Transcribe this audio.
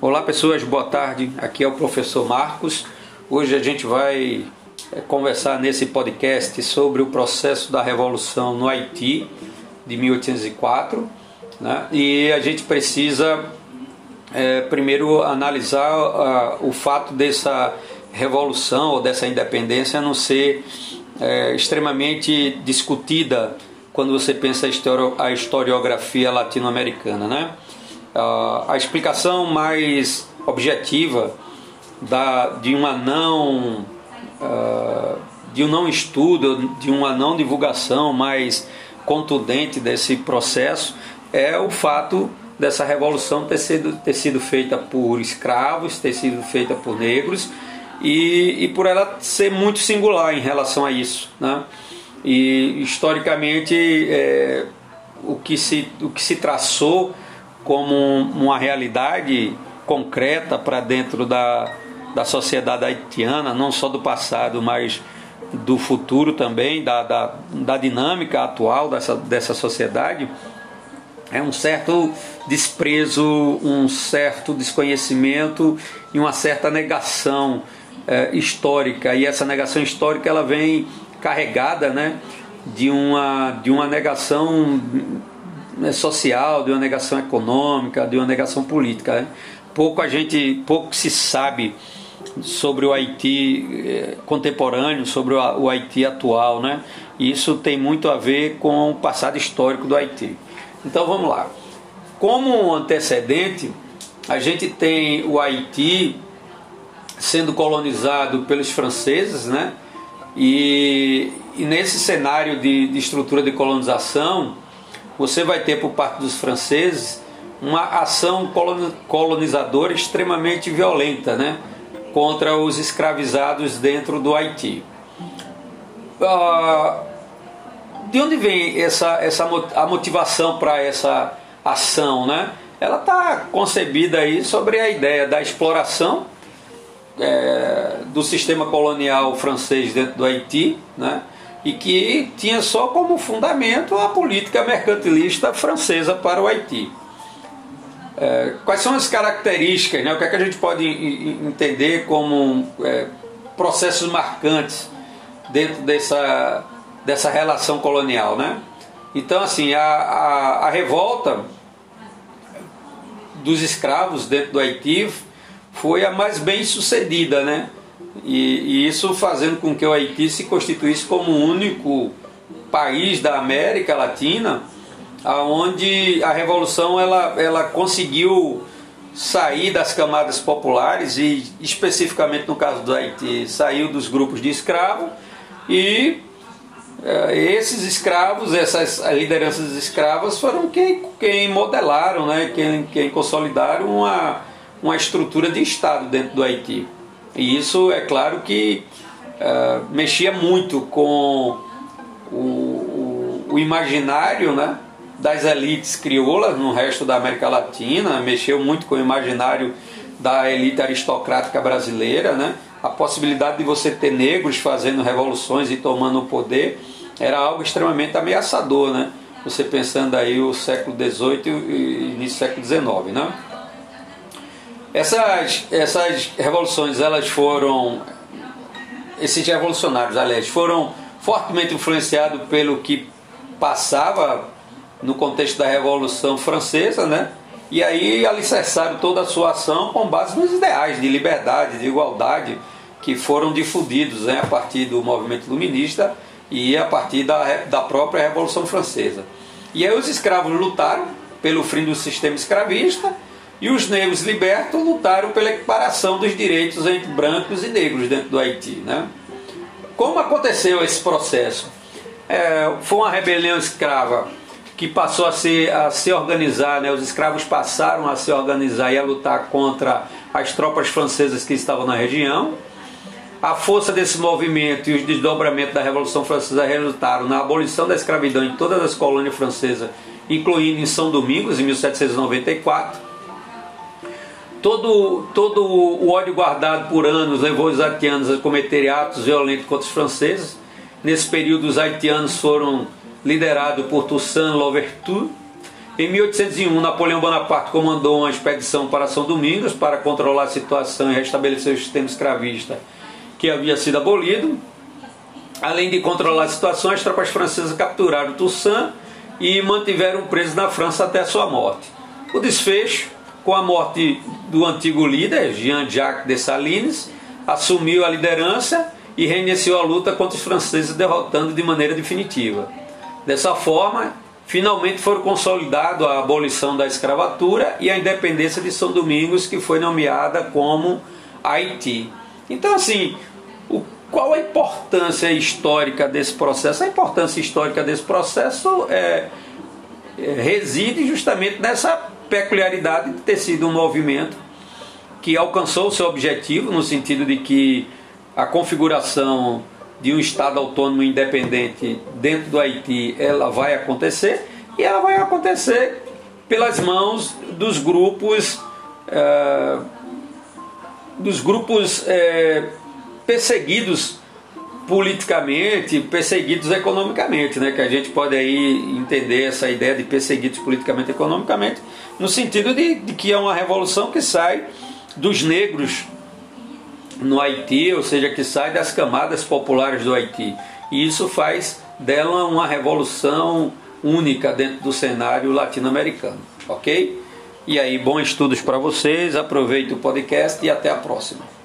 Olá pessoas, boa tarde. Aqui é o professor Marcos. Hoje a gente vai eh, conversar nesse podcast sobre o processo da revolução no Haiti de 1804, né? E a gente precisa é, primeiro analisar uh, o fato dessa revolução ou dessa independência não ser é, extremamente discutida quando você pensa a historiografia latino-americana, né? A explicação mais objetiva da, de uma não uh, de um não estudo, de uma não divulgação mais contundente desse processo é o fato dessa revolução ter sido, ter sido feita por escravos, ter sido feita por negros e, e por ela ser muito singular em relação a isso. Né? E historicamente é, o, que se, o que se traçou como uma realidade concreta para dentro da, da sociedade haitiana, não só do passado, mas do futuro também, da, da, da dinâmica atual dessa, dessa sociedade, é um certo desprezo, um certo desconhecimento e uma certa negação é, histórica. E essa negação histórica ela vem carregada né, de, uma, de uma negação social, de uma negação econômica, de uma negação política. Né? Pouco a gente, pouco se sabe sobre o Haiti eh, contemporâneo, sobre o Haiti atual, né? E isso tem muito a ver com o passado histórico do Haiti. Então vamos lá. Como antecedente, a gente tem o Haiti sendo colonizado pelos franceses, né? E, e nesse cenário de, de estrutura de colonização, você vai ter por parte dos franceses uma ação colonizadora extremamente violenta né, contra os escravizados dentro do Haiti. Ah, de onde vem essa, essa, a motivação para essa ação? Né? Ela está concebida aí sobre a ideia da exploração é, do sistema colonial francês dentro do Haiti, né? E que tinha só como fundamento a política mercantilista francesa para o Haiti. É, quais são as características, né? o que, é que a gente pode entender como é, processos marcantes dentro dessa, dessa relação colonial? Né? Então, assim, a, a, a revolta dos escravos dentro do Haiti foi a mais bem sucedida, né? E, e, isso fazendo com que o Haiti se constituísse como o único país da América Latina aonde a revolução ela, ela conseguiu sair das camadas populares e especificamente no caso do Haiti saiu dos grupos de escravos e é, esses escravos, essas lideranças escravas foram quem, quem modelaram, né, quem, quem consolidaram uma, uma estrutura de Estado dentro do Haiti. E isso, é claro que uh, mexia muito com o, o, o, imaginário né, das elites crioulas no resto da América Latina, mexeu muito com o imaginário da elite aristocrática brasileira, né? A possibilidade de você ter negros fazendo revoluções e tomando o poder era algo extremamente ameaçador, né? Você pensando aí o século XVIII e início do século XIX, né? Essas, essas revoluções, elas foram, esses revolucionários, aliás, foram fortemente influenciados pelo que passava no contexto da Revolução Francesa, né? E aí alicerçaram toda a sua ação com base nos ideais de liberdade, de igualdade que foram difundidos né, a partir do movimento iluminista e a partir da, da própria Revolução Francesa. E aí os escravos lutaram pelo fim do sistema escravista e os negros libertos lutaram pela equiparação dos direitos entre brancos e negros dentro do Haiti. Né? Como aconteceu esse processo? É, foi uma rebelião escrava que passou a se, a se organizar, né? os escravos passaram a se organizar e a lutar contra as tropas francesas que estavam na região. A força desse movimento e os desdobramentos da Revolução Francesa resultaram na abolição da escravidão em todas as colônias francesas, incluindo em São Domingos, em 1794 Todo, todo o ódio guardado por anos levou os haitianos a cometerem atos violentos contra os franceses. Nesse período, os haitianos foram liderados por Toussaint Louverture Em 1801, Napoleão Bonaparte comandou uma expedição para São Domingos para controlar a situação e restabelecer o sistema escravista que havia sido abolido. Além de controlar a situação, as tropas francesas capturaram Toussaint e mantiveram preso na França até sua morte. O desfecho, com a morte do antigo líder, Jean-Jacques Dessalines, assumiu a liderança e reiniciou a luta contra os franceses, derrotando de maneira definitiva. Dessa forma, finalmente foram consolidado a abolição da escravatura e a independência de São Domingos, que foi nomeada como Haiti. Então, assim, o, qual a importância histórica desse processo? A importância histórica desse processo é, é, reside justamente nessa peculiaridade de ter sido um movimento que alcançou o seu objetivo, no sentido de que a configuração de um Estado autônomo independente dentro do Haiti, ela vai acontecer e ela vai acontecer pelas mãos dos grupos é, dos grupos é, perseguidos politicamente, perseguidos economicamente, né? Que a gente pode aí entender essa ideia de perseguidos politicamente economicamente, no sentido de, de que é uma revolução que sai dos negros no Haiti, ou seja, que sai das camadas populares do Haiti. E isso faz dela uma revolução única dentro do cenário latino-americano, ok? E aí, bons estudos para vocês, aproveite o podcast e até a próxima.